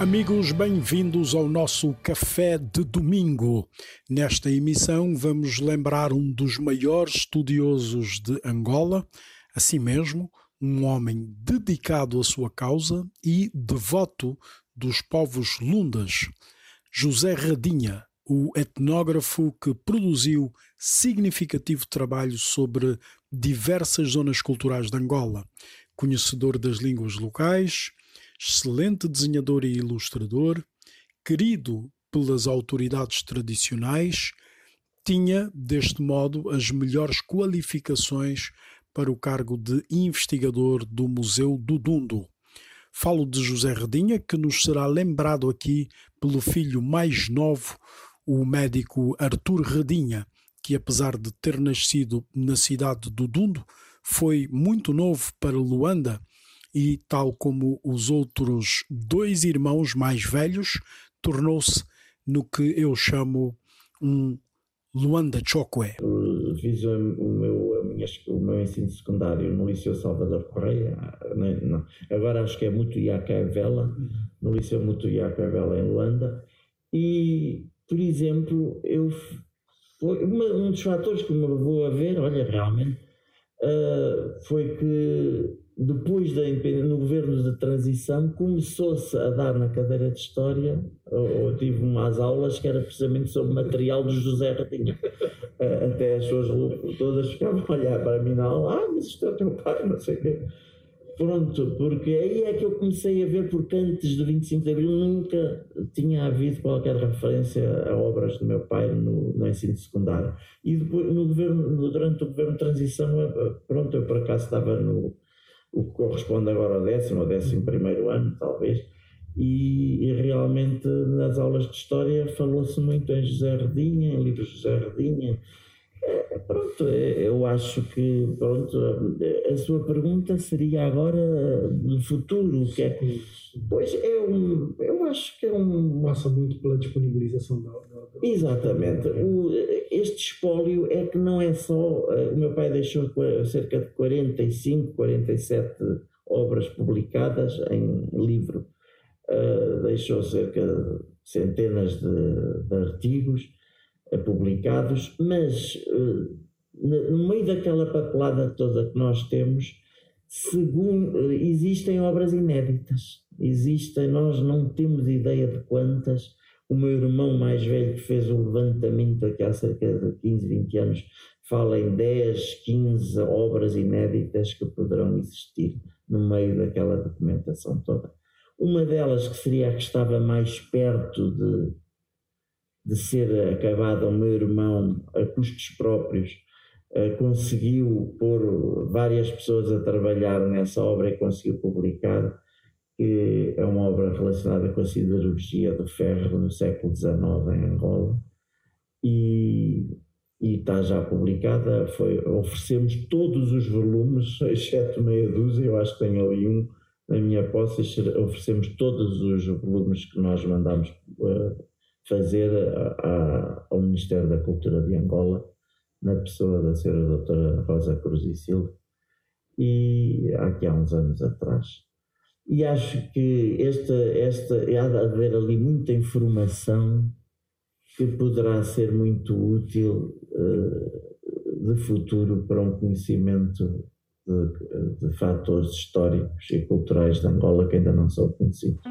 Amigos, bem-vindos ao nosso Café de Domingo. Nesta emissão, vamos lembrar um dos maiores estudiosos de Angola, assim mesmo, um homem dedicado à sua causa e devoto dos povos lundas, José Radinha, o etnógrafo que produziu significativo trabalho sobre diversas zonas culturais de Angola, conhecedor das línguas locais excelente desenhador e ilustrador, querido pelas autoridades tradicionais, tinha, deste modo, as melhores qualificações para o cargo de investigador do Museu do Dundo. Falo de José Redinha, que nos será lembrado aqui pelo filho mais novo, o médico Artur Redinha, que apesar de ter nascido na cidade do Dundo, foi muito novo para Luanda e, tal como os outros dois irmãos mais velhos, tornou-se no que eu chamo um Luanda Chokwe. Fiz o meu, minha, o meu ensino secundário no Liceu Salvador Correia, não, agora acho que é Mutuiaca Vela, no Liceu Mutuiaca Vela em Luanda, e, por exemplo, eu foi um dos fatores que me levou a ver, olha, realmente, uh, foi que depois da no governo de transição começou-se a dar na cadeira de história ou, tive umas aulas que era precisamente sobre material do José Ratinho. Até as pessoas todas ficavam a olhar para mim na aula ah mas isto é o teu pai não sei o quê. Pronto porque aí é que eu comecei a ver porque antes do 25 de Abril nunca tinha havido qualquer referência a obras do meu pai no, no ensino secundário. E depois no governo durante o governo de transição pronto eu por acaso estava no o que corresponde agora ao décimo ou décimo primeiro ano, talvez, e, e, realmente nas aulas de História falou-se muito em José Redinha, em livros de José Redinha. É, pronto, é, eu acho que pronto, a sua pergunta seria agora no futuro, que é. Pois é um. Eu acho que é um. Passa muito pela disponibilização da. da... Exatamente. O, este espólio é que não é só. Eh, o meu pai deixou cerca de 45, 47 obras publicadas em livro. Uh, deixou cerca de centenas de, de artigos publicados, mas uh, no meio daquela papelada toda que nós temos, segundo, existem obras inéditas. Existem, nós não temos ideia de quantas o meu irmão mais velho, que fez o levantamento aqui há cerca de 15, 20 anos, fala em 10, 15 obras inéditas que poderão existir no meio daquela documentação toda. Uma delas, que seria a que estava mais perto de, de ser acabada, o meu irmão, a custos próprios, eh, conseguiu pôr várias pessoas a trabalhar nessa obra e conseguiu publicar que é uma obra relacionada com a siderurgia do ferro no século XIX em Angola e, e está já publicada. Foi, oferecemos todos os volumes, exceto meia dúzia, eu acho que tenho ali um na minha posse, oferecemos todos os volumes que nós mandamos uh, fazer a, a, ao Ministério da Cultura de Angola, na pessoa da senhora doutora Rosa Cruz e Silva, e aqui há uns anos atrás e acho que esta, esta, há de haver ali muita informação que poderá ser muito útil uh, de futuro para um conhecimento de, de fatores históricos e culturais de Angola que ainda não são conhecidos.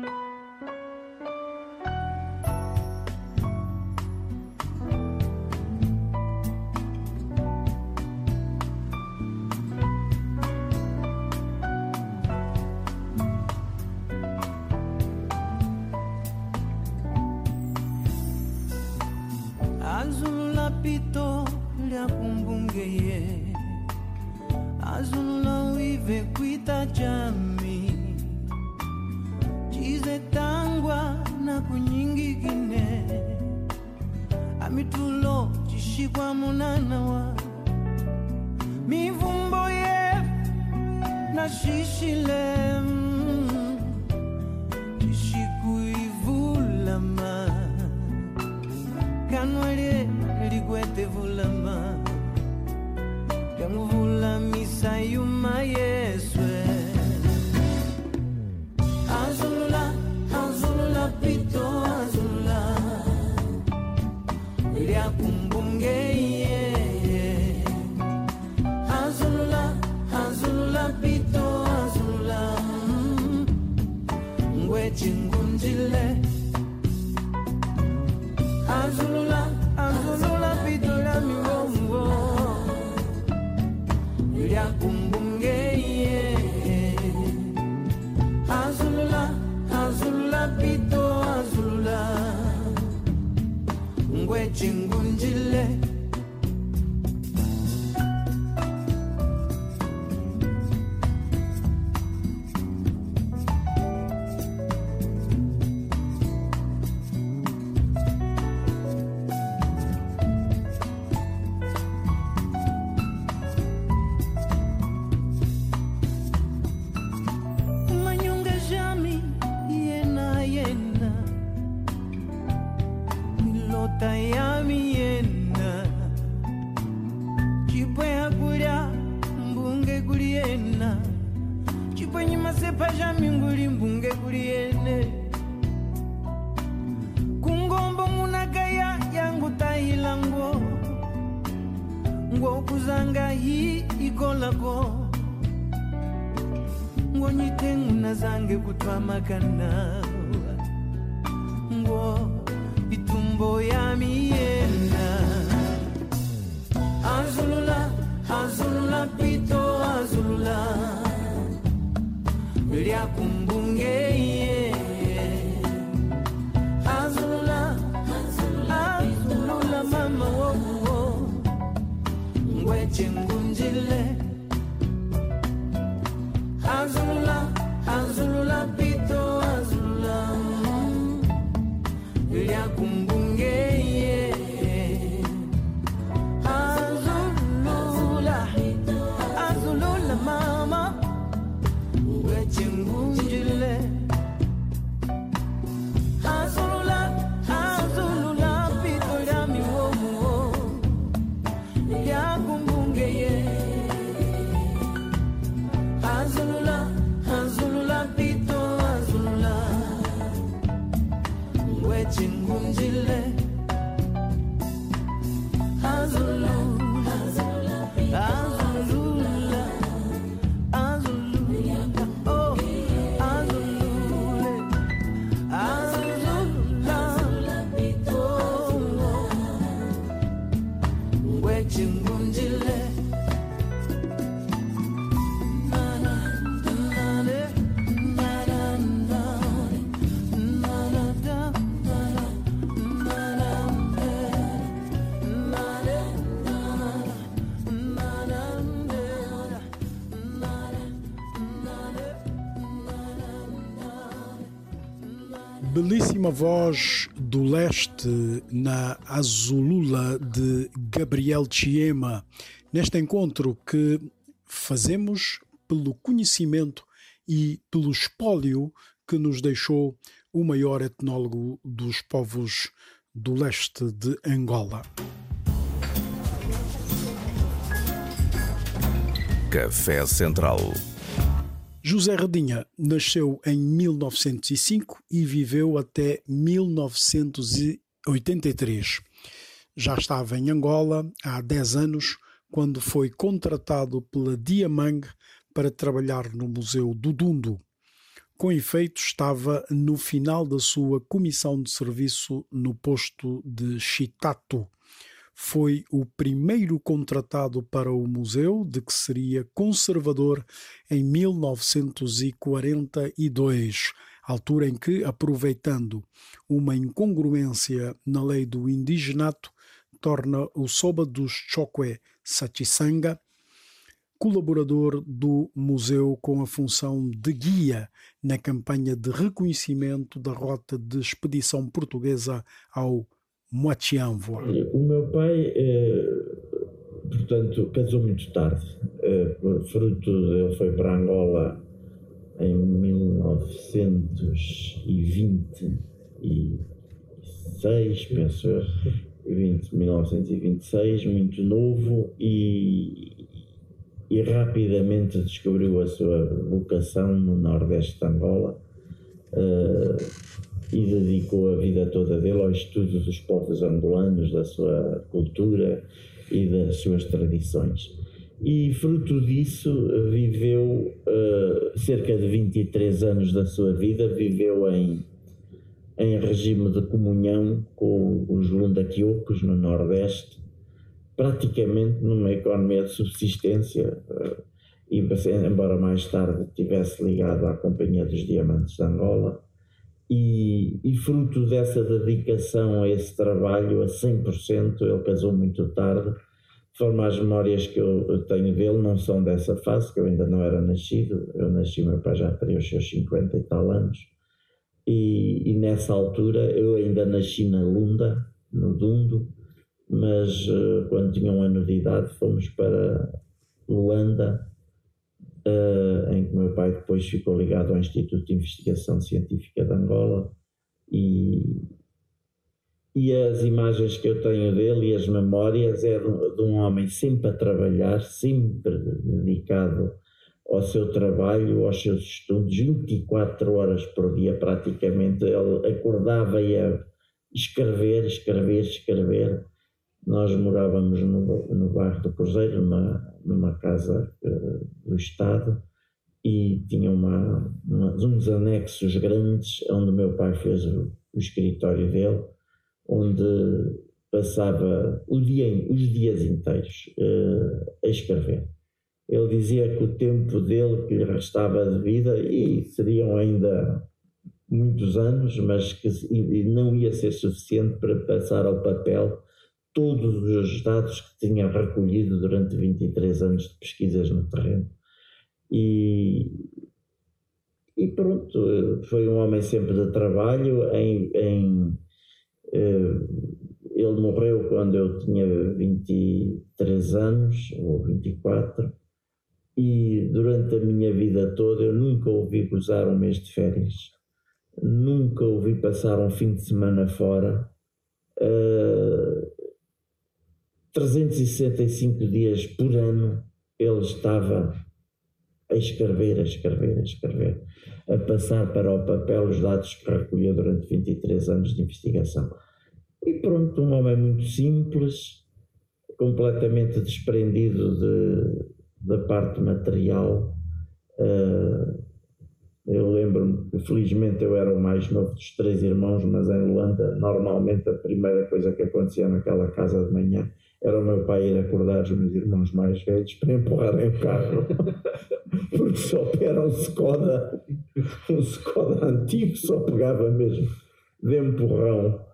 Lyakumbungeye azulula azulula mama wowo ngwechengunjile Azulula, Belíssima voz do leste na Azulula de Gabriel Chiema, neste encontro que fazemos pelo conhecimento e pelo espólio que nos deixou o maior etnólogo dos povos do leste de Angola. Café Central. José Redinha nasceu em 1905 e viveu até 1983. Já estava em Angola há 10 anos quando foi contratado pela Diamang para trabalhar no Museu do Dundo. Com efeito, estava no final da sua comissão de serviço no posto de Chitato. Foi o primeiro contratado para o museu, de que seria conservador em 1942, altura em que, aproveitando uma incongruência na lei do indigenato, torna o Soba dos Chokwe Sachisanga colaborador do museu com a função de guia na campanha de reconhecimento da rota de expedição portuguesa ao O meu pai, eh, portanto, casou muito tarde. Eh, fruto, ele foi para Angola em 1926, penso eu, 20, 1926, muito novo e, e rapidamente descobriu a sua vocação no Nordeste de Angola. Uh, e dedicou a vida toda dele ao estudo dos povos angolanos, da sua cultura e das suas tradições. e fruto disso viveu uh, cerca de 23 anos da sua vida, viveu em, em regime de comunhão com os lundaquiocos no Nordeste, praticamente numa economia de subsistência, uh, e embora mais tarde tivesse ligado à Companhia dos Diamantes de Angola, e, e, fruto dessa dedicação a esse trabalho a 100%, ele casou muito tarde, de forma as memórias que eu tenho dele não são dessa fase, que eu ainda não era nascido, eu nasci, meu pai já teria os seus 50 e tal anos, e, e nessa altura eu ainda nasci na Lunda, no Dundo, mas uh, quando tinha um ano de idade fomos para Luanda, uh, em que meu pai depois ficou ligado ao Instituto de Investigação Científica de Angola e, e as imagens que eu tenho dele e as memórias é de, de um homem sempre a trabalhar, sempre dedicado ao seu trabalho, aos seus estudos, 24 horas por dia praticamente. Ele acordava e ia escrever, escrever, escrever. Nós morávamos no, no bairro do Cruzeiro, numa, numa casa uh, do Estado, e tinha uma, uma, uns anexos grandes onde meu pai fez o, o escritório dele, onde passava dia, os dias inteiros uh, a escrever. Ele dizia que o tempo dele que lhe restava de vida, e seriam ainda muitos anos, mas que não ia ser suficiente para passar ao papel todos os dados que tinha recolhido durante 23 anos de pesquisas no terreno. E, e pronto, foi um homem sempre de trabalho. Em, em, eh, ele morreu quando eu tinha 23 anos, ou 24, e durante a minha vida toda eu nunca ouvi gozar um mês de férias, nunca ouvi passar um fim de semana fora. Uh, 365 dias por ano ele estava a escrever, a escrever, a escrever, a passar para o papel os dados que recolheu durante 23 anos de investigação. E pronto, um homem muito simples, completamente desprendido de, da parte material. Uh, eu lembro-me que felizmente eu era o mais novo dos três irmãos, mas em Holanda normalmente a primeira coisa que acontecia naquela casa de manhã era o meu pai ir acordar os meus irmãos mais velhos para empurrarem o carro, porque só era um Skoda, um Skoda antigo, só pegava mesmo de empurrão.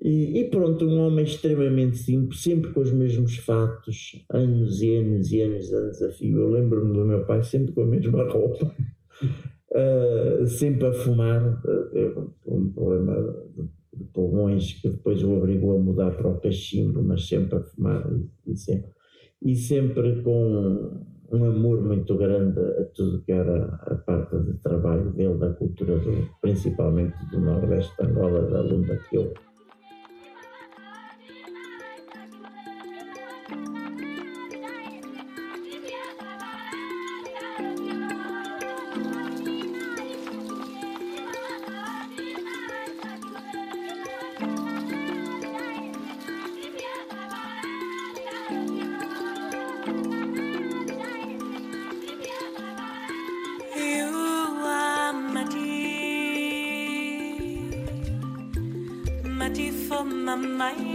E, e, pronto, um homem extremamente simples, sempre com os mesmos fatos, anos e anos e anos a desafio. Eu lembro-me do meu pai sempre com a mesma roupa, uh, sempre a fumar. Uh, um problema pulmões que depois o obrigou a mudar para o cachimbo, mas sempre a fumar e, e, sempre, e sempre com um amor muito grande a tudo que era a parte de trabalho dele, da cultura, do, principalmente do Nordeste de Angola, da Lunda que eu on my mind.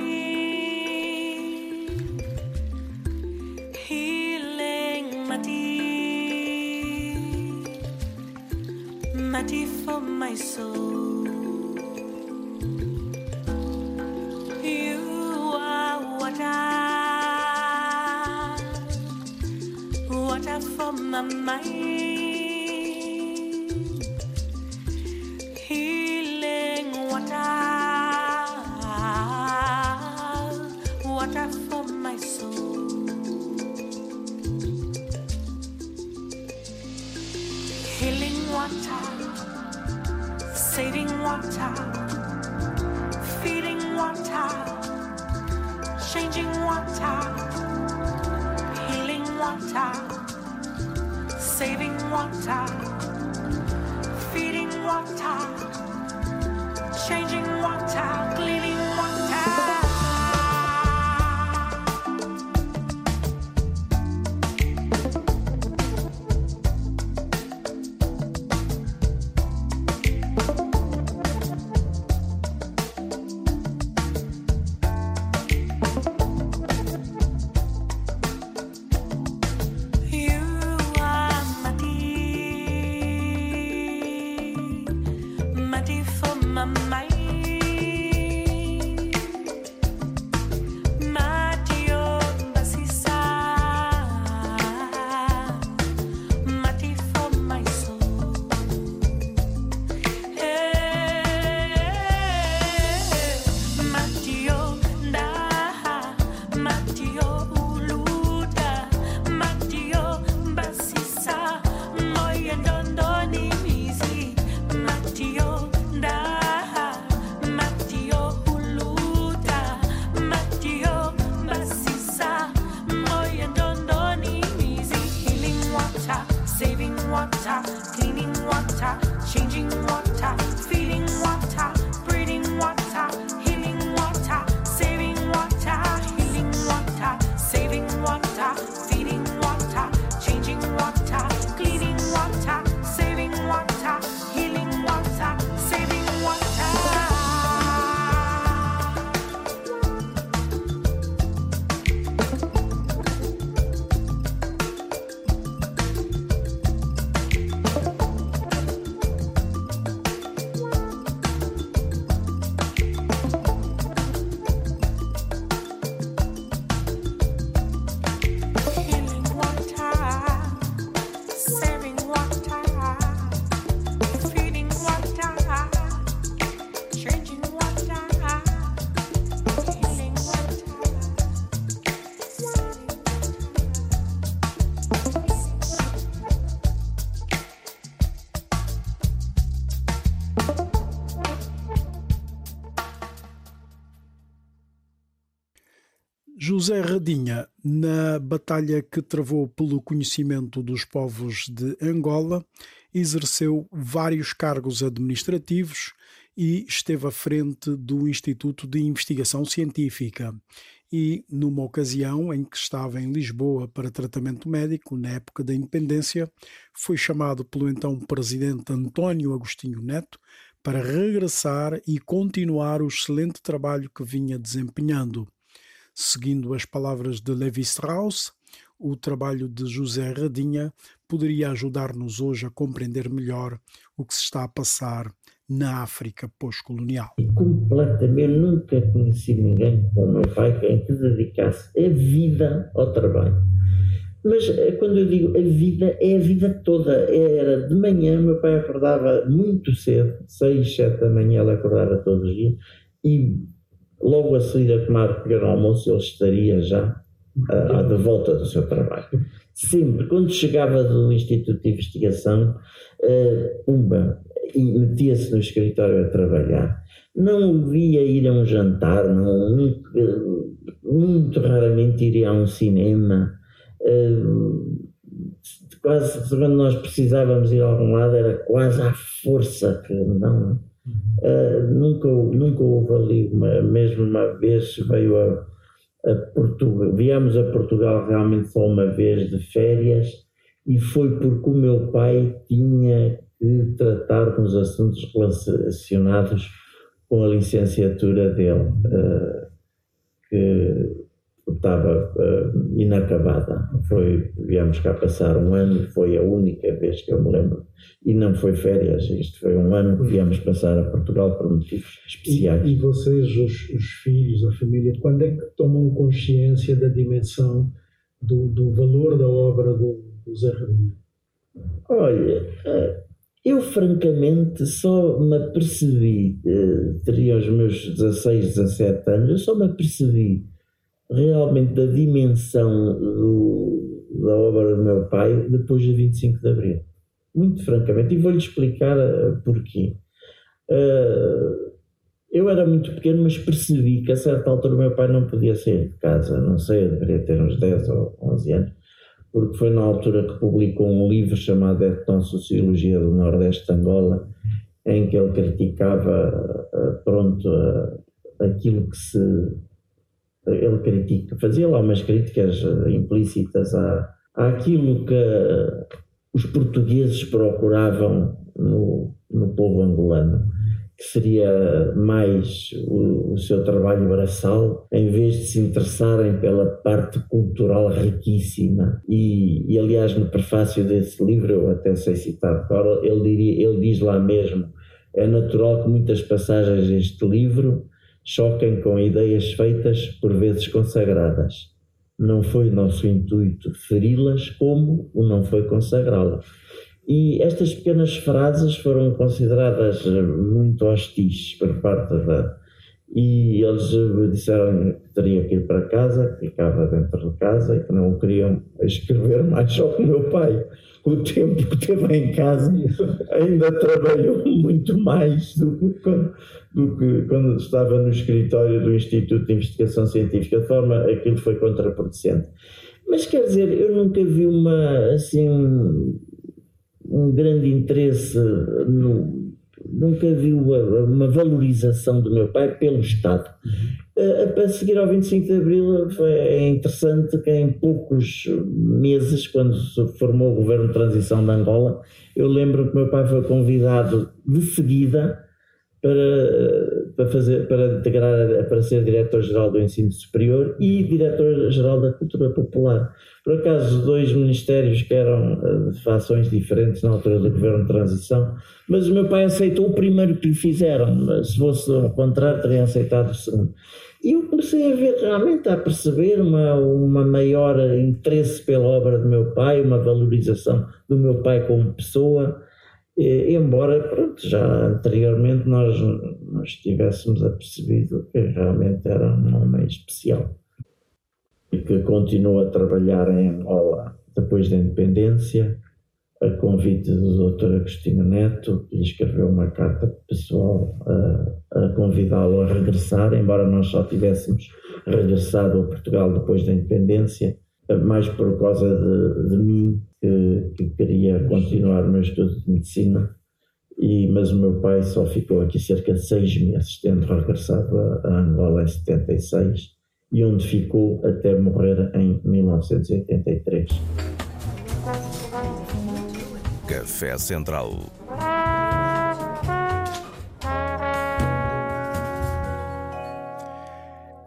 Na batalha que travou pelo conhecimento dos povos de Angola, exerceu vários cargos administrativos e esteve à frente do Instituto de Investigação Científica. E, numa ocasião em que estava em Lisboa para tratamento médico, na época da independência, foi chamado pelo então presidente António Agostinho Neto para regressar e continuar o excelente trabalho que vinha desempenhando. Seguindo as palavras de Levi Strauss, o trabalho de José Radinha poderia ajudar-nos hoje a compreender melhor o que se está a passar na África pós-colonial. Completamente, nunca conheci ninguém como meu pai em que dedicasse a vida ao trabalho. Mas eh, quando eu digo a vida, é a vida toda. Era de manhã, meu pai acordava muito cedo, seis, sete da manhã ele acordava todos os dias, e logo a sair a tomar pequeno almoço ele estaria já uh, de volta do seu trabalho. Sempre, quando chegava do Instituto de Investigação, uh, e metia-se no escritório a trabalhar. Não o via ir a um jantar, não, muito, muito raramente iria a um cinema. Uh, quase quando nós precisávamos ir a algum lado era quase à força que não uh, nunca nunca houve ali uma mesmo uma vez veio a a Portugal. Viemos a Portugal realmente só uma vez de férias e foi porque o meu pai tinha que tratar com os assuntos relacionados com a licenciatura dele, uh, que estava uh, inacabada. Foi, viemos cá passar um ano, foi a única vez que eu me lembro. E não foi férias, isto foi um ano que viemos passar a Portugal por motivos especiais. E, e vocês, os, os, filhos, a família, quando é que tomam consciência da dimensão do, do valor da obra do, do Zé Radinho? Olha, uh, eu francamente só me apercebi, uh, teria os meus 16, 17 anos, eu só me apercebi realmente da dimensão do, da obra do meu pai depois de 25 de Abril. Muito francamente. E vou-lhe explicar uh, porquê. Uh, eu era muito pequeno, mas percebi que a certa altura o meu pai não podia sair de casa. Não sei, deveria ter uns 10 ou 11 anos, porque foi na altura que publicou um livro chamado Eton Sociologia do Nordeste de Angola, em que ele criticava, uh, pronto, aquilo que se ele critica, fazia lá umas críticas eh, implícitas à, àquilo que os portugueses procuravam no, no povo angolano, que seria mais o, o, seu trabalho braçal, em vez de se interessarem pela parte cultural riquíssima. E, e aliás, no prefácio desse livro, eu até sei citar agora, ele, diria, ele diz lá mesmo: é natural que muitas passagens deste livro choquem com ideias feitas, por vezes consagradas. Não foi nosso intuito feri-las, como o não foi consagrá-las. E estas pequenas frases foram consideradas muito hostis por parte da. E eles disseram que teria que ir para casa, que ficava dentro de casa e que não queriam escrever mais. Que o meu pai o tempo que teve em casa, ainda trabalhou muito mais do que, quando, do que quando estava no escritório do Instituto de Investigação Científica, de forma aquilo foi contraproducente. Mas quer dizer, eu nunca vi uma, assim, um, um grande interesse no, nunca vi uma, uma, valorização do meu pai pelo Estado. A seguir ao 25 de Abril é interessante que em poucos meses, quando se formou o governo de transição de Angola, eu lembro que meu pai foi convidado de seguida para, para, fazer, para integrar, para ser diretor-geral do ensino superior e diretor-geral da cultura popular. Por acaso, dois ministérios que eram eh, de fações diferentes na altura do governo de transição, mas o meu pai aceitou o primeiro que lhe fizeram, se fosse ao contrário, teria aceitado o segundo. E eu comecei a ver realmente, a perceber uma, uma maior interesse pela obra do meu pai, uma valorização do meu pai como pessoa, embora pronto, já anteriormente nós, nós tivéssemos apercebido que realmente era um homem especial e que continuou a trabalhar em Angola depois da independência, a convite do Dr. Agostinho Neto, que lhe escreveu uma carta pessoal a, a convidá-lo a regressar, embora nós só tivéssemos regressado a Portugal depois da independência, mais por causa de, de mim, que, que, queria continuar o meu estudo de medicina, e, mas o meu pai só ficou aqui cerca de seis meses, tendo regressado a, Angola em 76, e onde ficou até morrer em 1983. Café Central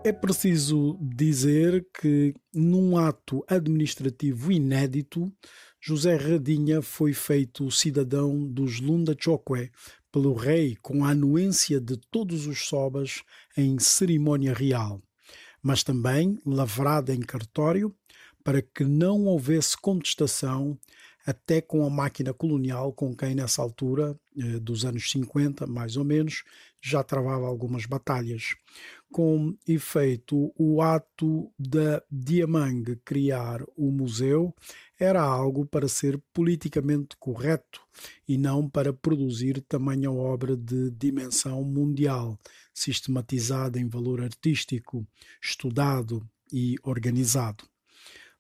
É preciso dizer que, num ato administrativo inédito, José Radinha foi feito cidadão dos Lunda Chokwe pelo rei com a anuência de todos os sobas em cerimônia real, mas também lavrada em cartório para que não houvesse contestação até com a máquina colonial com quem nessa altura, eh, dos anos 50 mais ou menos, já travava algumas batalhas com efeito o ato da Diamang criar o museu era algo para ser politicamente correto e não para produzir tamanha obra de dimensão mundial, sistematizada em valor artístico, estudado e organizado.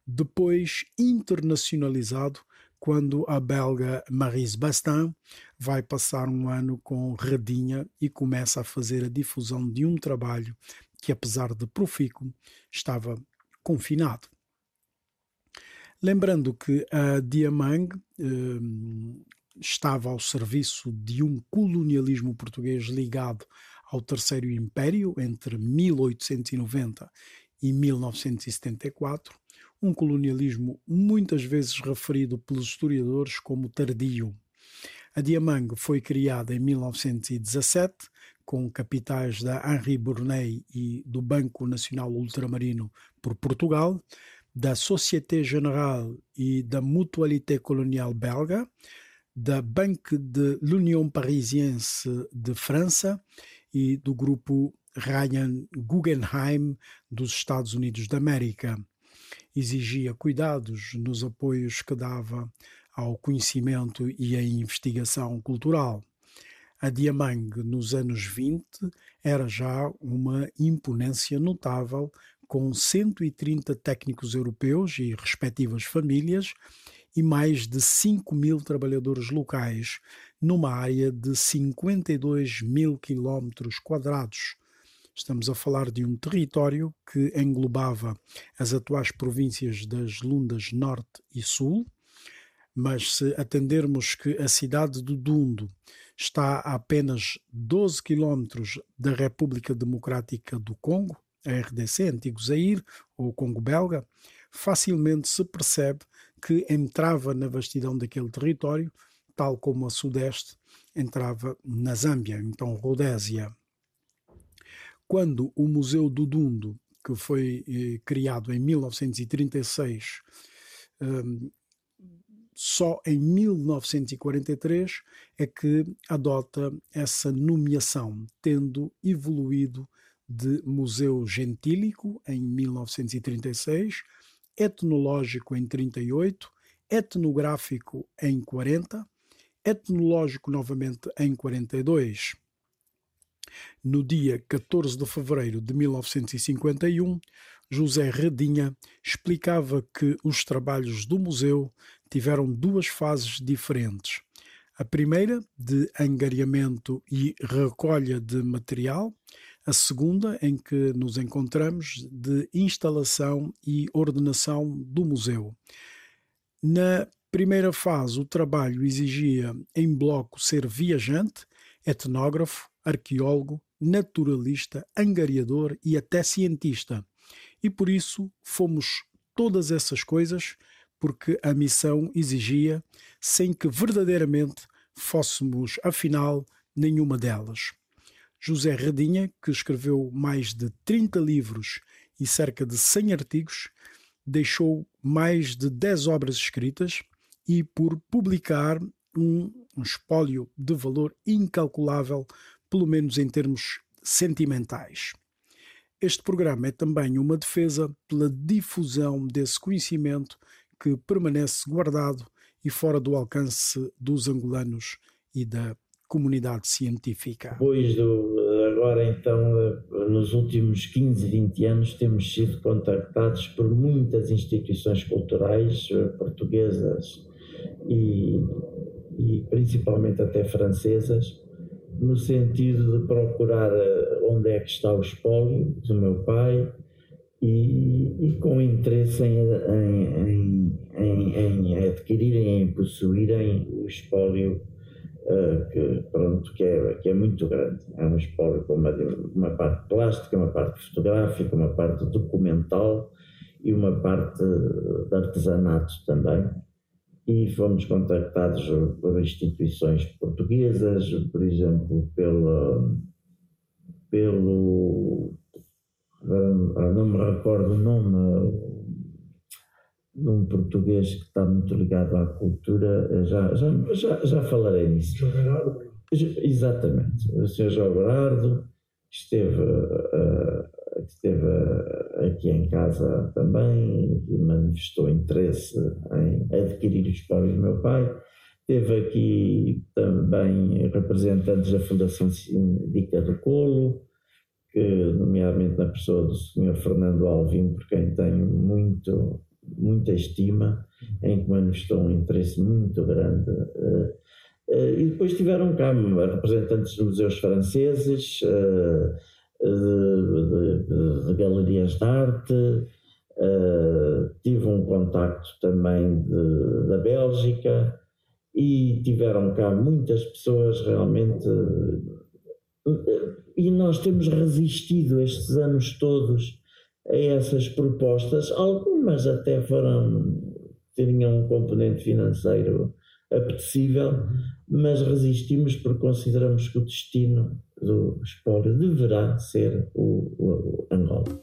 Depois internacionalizado quando a belga Marise Bastin vai passar um ano com Redinha e começa a fazer a difusão de um trabalho que, apesar de profícuo, estava confinado. Lembrando que a Diamang eh, estava ao serviço de um colonialismo português ligado ao Terceiro Império entre 1890 e 1974, um colonialismo muitas vezes referido pelos historiadores como tardio. A Diamang foi criada em 1917 com capitais da Henri Bournay e do Banco Nacional Ultramarino por Portugal, da Société Générale e da Mutualité Coloniale Belga, da Banque de l'Union Parisiense de França e do grupo Ryan Guggenheim dos Estados Unidos da América exigia cuidados nos apoios que dava ao conhecimento e à investigação cultural. A Diamang, nos anos 20, era já uma imponência notável, com 130 técnicos europeus e respectivas famílias e mais de 5 mil trabalhadores locais, numa área de 52 mil quilómetros quadrados, Estamos a falar de um território que englobava as atuais províncias das Lundas Norte e Sul, mas se atendermos que a cidade de Dundo está a apenas 12 quilómetros da República Democrática do Congo, a RDC, antigo Zaire, ou Congo belga, facilmente se percebe que entrava na vastidão daquele território, tal como a sudeste entrava na Zâmbia, então Rodésia quando o Museu do Dundo, que foi eh, criado em 1936, um, só em 1943 é que adota essa nomeação, tendo evoluído de museu gentílico em 1936, etnológico em 38, etnográfico em 40, etnológico novamente em 42. No dia 14 de fevereiro de 1951, José Redinha explicava que os trabalhos do museu tiveram duas fases diferentes. A primeira, de angariamento e recolha de material, a segunda, em que nos encontramos, de instalação e ordenação do museu. Na primeira fase, o trabalho exigia em bloco ser viajante, etnógrafo, arqueólogo, naturalista, angariador e até cientista. E por isso fomos todas essas coisas porque a missão exigia, sem que verdadeiramente fôssemos, afinal, nenhuma delas. José Redinha, que escreveu mais de 30 livros e cerca de 100 artigos, deixou mais de 10 obras escritas e por publicar um, um espólio de valor incalculável pelo menos em termos sentimentais. Este programa é também uma defesa pela difusão desse conhecimento que permanece guardado e fora do alcance dos angolanos e da comunidade científica? Depois do, agora então, nos últimos 15, 20 anos, temos sido contactados por muitas instituições culturais eh, portuguesas e, e principalmente até francesas, no sentido de procurar eh, onde é que está o espólio do meu pai e, e com interesse em, em, em, em, adquirirem, em possuírem o espólio uh, que, pronto, que, é, que é muito grande. É um espólio com uma, uma parte plástica, uma parte fotográfica, uma parte documental e uma parte de artesanato também e fomos contactados por instituições portuguesas, por exemplo, pela, pelo. não me recordo o nome de um português que está muito ligado à cultura, já, já, já, já falarei nisso. João? Exatamente, o Sr. João Gerardo esteve. Uh, que esteve aqui em casa também e manifestou interesse em adquirir os espólios do meu pai. Teve aqui também representantes da Fundação Síndica do Colo, que, nomeadamente na pessoa do Sr. Fernando Alvim, por quem tenho muito, muita estima, em que manifestou um interesse muito grande. Eh, eh, e depois tiveram cá representantes dos museus franceses, eh, de, de, de galerias de arte, uh, tive um contacto também de, da Bélgica e tiveram cá muitas pessoas realmente. E nós temos resistido estes anos todos a essas propostas, algumas até foram, tinham um componente financeiro apetecível, mas resistimos porque consideramos que o destino do espólio deverá ser o, o, o Angola.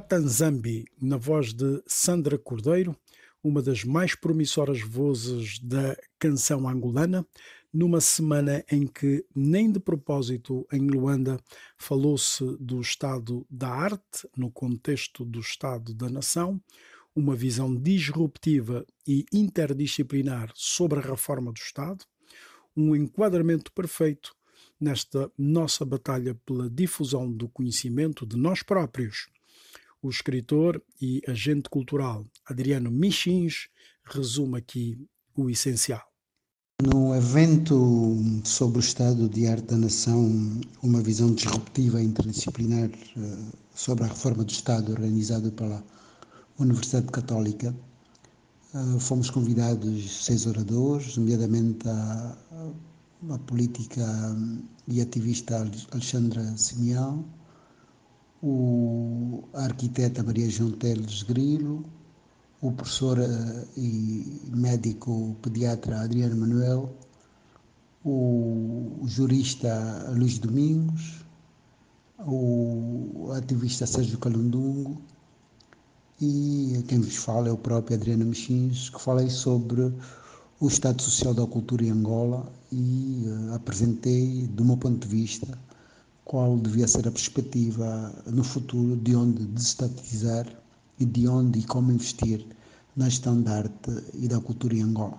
Tatanzambi, na voz de Sandra Cordeiro, uma das mais promissoras vozes da canção angolana, numa semana em que, nem de propósito, em Luanda, falou-se do estado da arte no contexto do estado da nação, uma visão disruptiva e interdisciplinar sobre a reforma do Estado, um enquadramento perfeito nesta nossa batalha pela difusão do conhecimento de nós próprios. O escritor e agente cultural Adriano Michins resume aqui o essencial. No evento sobre o estado de arte da nação, uma visão disruptiva interdisciplinar eh, sobre a reforma do Estado organizado pela Universidade Católica, eh, fomos convidados seis oradores, nomeadamente a, a política e ativista Alexandra Simeão, o, arquiteta Maria João Teles Grilo, o professor eh, e médico pediatra Adriano Manuel, o jurista Luís Domingos, o ativista Sérgio Calundungo e quem vos fala é o próprio Adriano Mexins, que falei sobre o estado social da cultura em Angola e uh, apresentei, do meu ponto de vista, qual devia ser a perspectiva no futuro de onde desestatizar e de onde e como investir na gestão da arte e da cultura em Angola.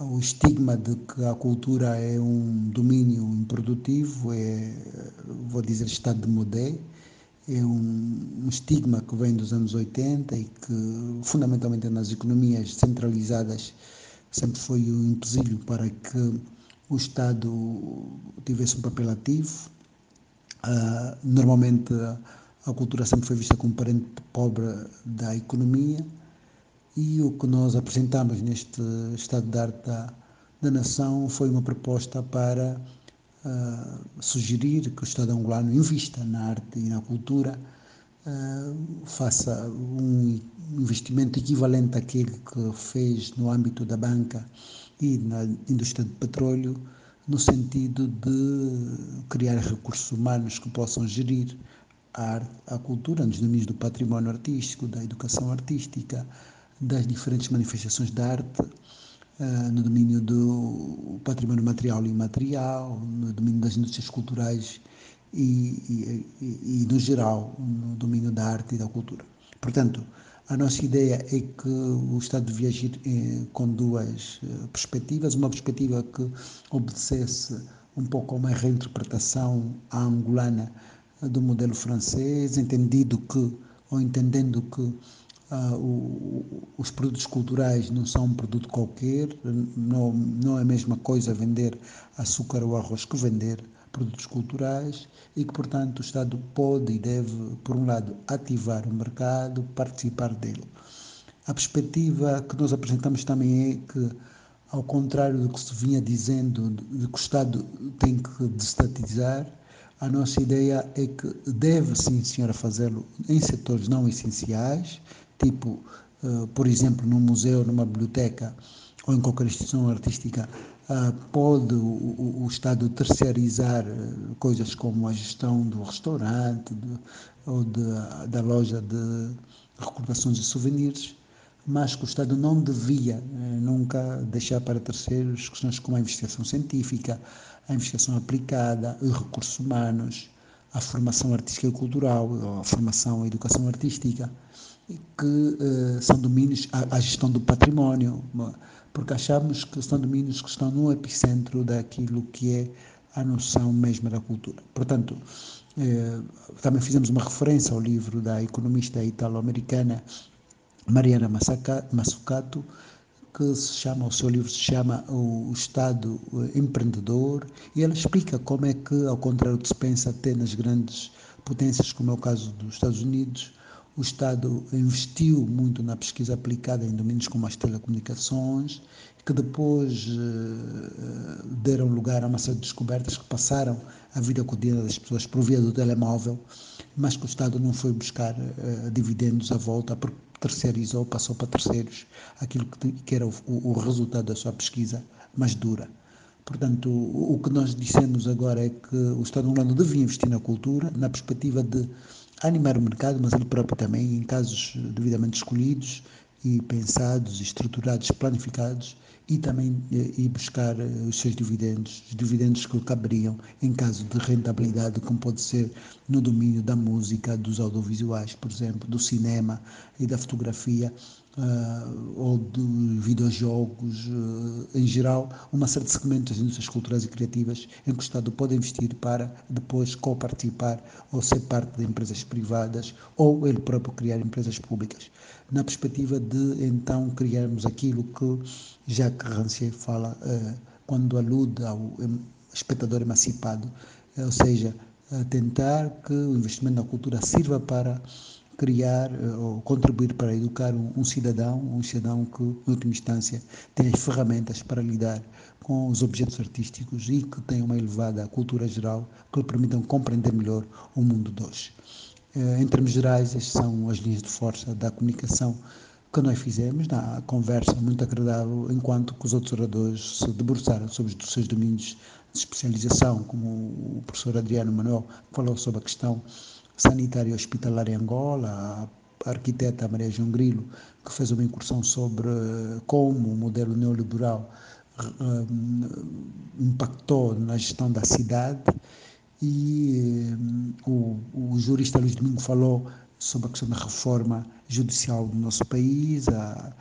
O estigma de que a cultura é um domínio improdutivo, é, vou dizer, estado de modé, é um, um, estigma que vem dos anos 80 e que, fundamentalmente nas economias centralizadas, sempre foi um empecilho para que o Estado tivesse um papel ativo. Uh, normalmente a cultura sempre foi vista como parente pobre da economia e o que nós apresentamos neste Estado de Arte da, da Nação foi uma proposta para uh, sugerir que o Estado angolano invista na arte e na cultura, uh, faça um investimento equivalente àquele que fez no âmbito da banca e na indústria de petróleo, no sentido de criar recursos humanos que possam gerir a, arte, a cultura nos domínios do património artístico, da educação artística, das diferentes manifestações da arte, uh, no domínio do património material e imaterial, no domínio das indústrias culturais e, e, e, no geral, no domínio da arte e da cultura. Portanto, a nossa ideia é que o Estado devia agir eh, com duas eh, perspectivas. Uma perspectiva que obedecesse um pouco a uma reinterpretação à angolana do modelo francês, entendido que, ou entendendo que Uh, o, os produtos culturais não são um produto qualquer, não, não é a mesma coisa vender açúcar ou arroz que vender produtos culturais e que, portanto, o Estado pode e deve, por um lado, ativar o mercado, participar dele. A perspectiva que nós apresentamos também é que, ao contrário do que se vinha dizendo, de que o Estado tem que destatizar, a nossa ideia é que deve, sim, senhora, fazê-lo em setores não essenciais, tipo, uh, por exemplo, num museu, numa biblioteca ou em qualquer instituição artística, pode o, o, Estado terceirizar uh, coisas como a gestão do restaurante ou de, da loja de recordações e souvenirs, mas que o Estado não devia nunca deixar para terceiros questões como a investigação científica, a investigação aplicada, os recursos humanos, a formação artística e cultural, a formação e educação artística que uh, são domínios, a, a, gestão do património, porque achamos que são domínios que estão no epicentro daquilo que é a noção mesma da cultura. Portanto, eh, também fizemos uma referência ao livro da economista italo-americana Mariana Massucato, que se chama, o seu livro se chama O Estado eh, Empreendedor, e ela explica como é que, ao contrário do que se pensa até nas grandes potências, como é o caso dos Estados Unidos, o Estado investiu muito na pesquisa aplicada em domínios como as telecomunicações, que depois eh, deram lugar a uma série de descobertas que passaram a vida cotidiana das pessoas por via do telemóvel, mas que o Estado não foi buscar uh, dividendos à volta, porque terceirizou, passou para terceiros aquilo que, que era o, o, resultado da sua pesquisa mais dura. Portanto, o, o que nós dissemos agora é que o Estado angolano devia investir na cultura, na perspectiva de animar o mercado, mas ele próprio também, em casos devidamente escolhidos e pensados, estruturados, planificados, e também ir buscar os seus dividendos, os dividendos que caberiam em caso de rentabilidade, como pode ser no domínio da música, dos audiovisuais, por exemplo, do cinema e da fotografia, uh, ou de videojogos, uh, em geral, uma série de segmentos das indústrias culturais e criativas em que o Estado pode investir para depois co-participar ou ser parte de empresas privadas ou ele próprio criar empresas públicas. Na perspectiva de então criarmos aquilo que Jacques Rancière fala uh, quando alude ao espectador emancipado, ou seja, tentar que o investimento na cultura sirva para criar eh, ou contribuir para educar um, cidadão, um cidadão que, em última instância, tem as ferramentas para lidar com os objetos artísticos e que tem uma elevada cultura geral que lhe permitam compreender melhor o mundo de hoje. Eh, em termos gerais, estas são as linhas de força da comunicação que nós fizemos na conversa muito agradável, enquanto que os outros oradores se debruçaram sobre os seus domínios de especialização, como o professor Adriano Manuel falou sobre a questão sanitária hospitalar em Angola, a arquiteta Maria João Grilo, que fez uma incursão sobre eh, como o modelo neoliberal um, eh, impactou na gestão da cidade. E eh, o, o, jurista Luís Domingo falou sobre a questão da reforma judicial do nosso país, a,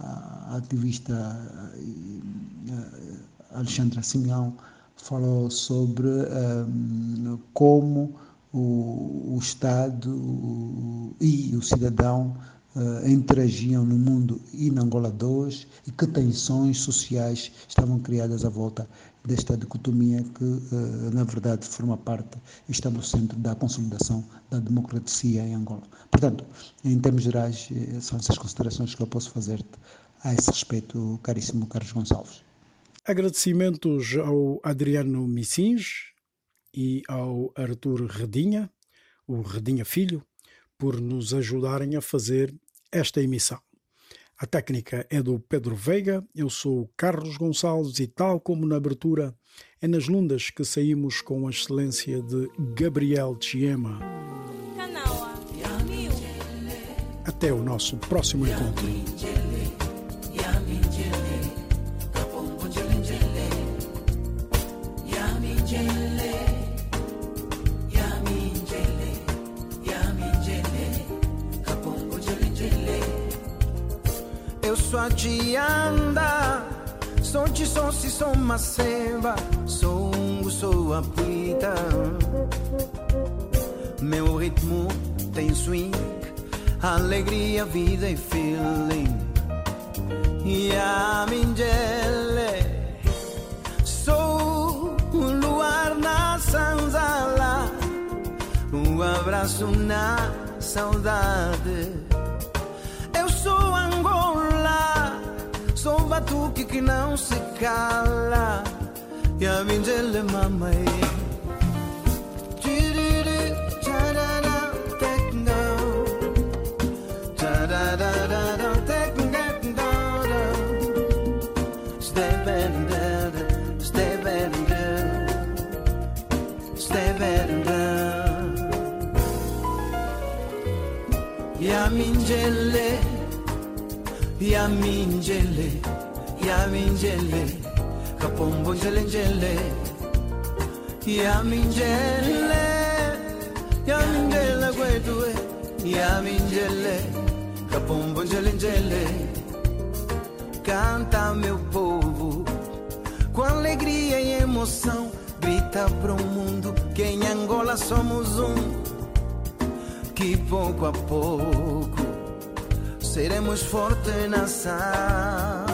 a ativista Alexandra Simeão falou sobre um, como o, o Estado e o cidadão uh, interagiam no mundo e na Angola 2 e que tensões sociais estavam criadas à volta desta dicotomia que, uh, na verdade, forma parte e está no centro da consolidação da democracia em Angola. Portanto, em termos gerais, eh, são essas considerações que eu posso fazer a esse respeito, caríssimo Carlos Gonçalves. Agradecimentos ao Adriano Missins, e ao Arthur Redinha, o Redinha Filho, por nos ajudarem a fazer esta emissão. A técnica é do Pedro Veiga, eu sou Carlos Gonçalves e, tal como na abertura, é nas lundas que saímos com a excelência de Gabriel Chiema. Até o nosso próximo encontro. Sua anda Sou de som se sou macemba Sou sou a puita. Meu ritmo tem swing Alegria, vida e feeling. E a mingele Sou um luar na sanzala. Um abraço na saudade batuque que não se cala E a minha mamãe Yamingele yaminjele yaminjele kapombo njele njele. Yaminjele yaminjele kwetu yaminjele kapombo canta meu povo com alegria e emoção. Grita pro mundo que em Angola somos um. Que pouco a pouco seremos forte nação.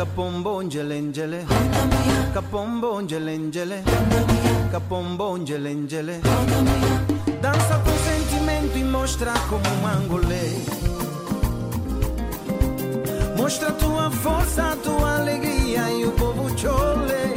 capombo angelengele capombo angelengele capombo angelengele Danza con sentimento e mostra come un angolè. Mostra tua forza, tua alegria e o povo te.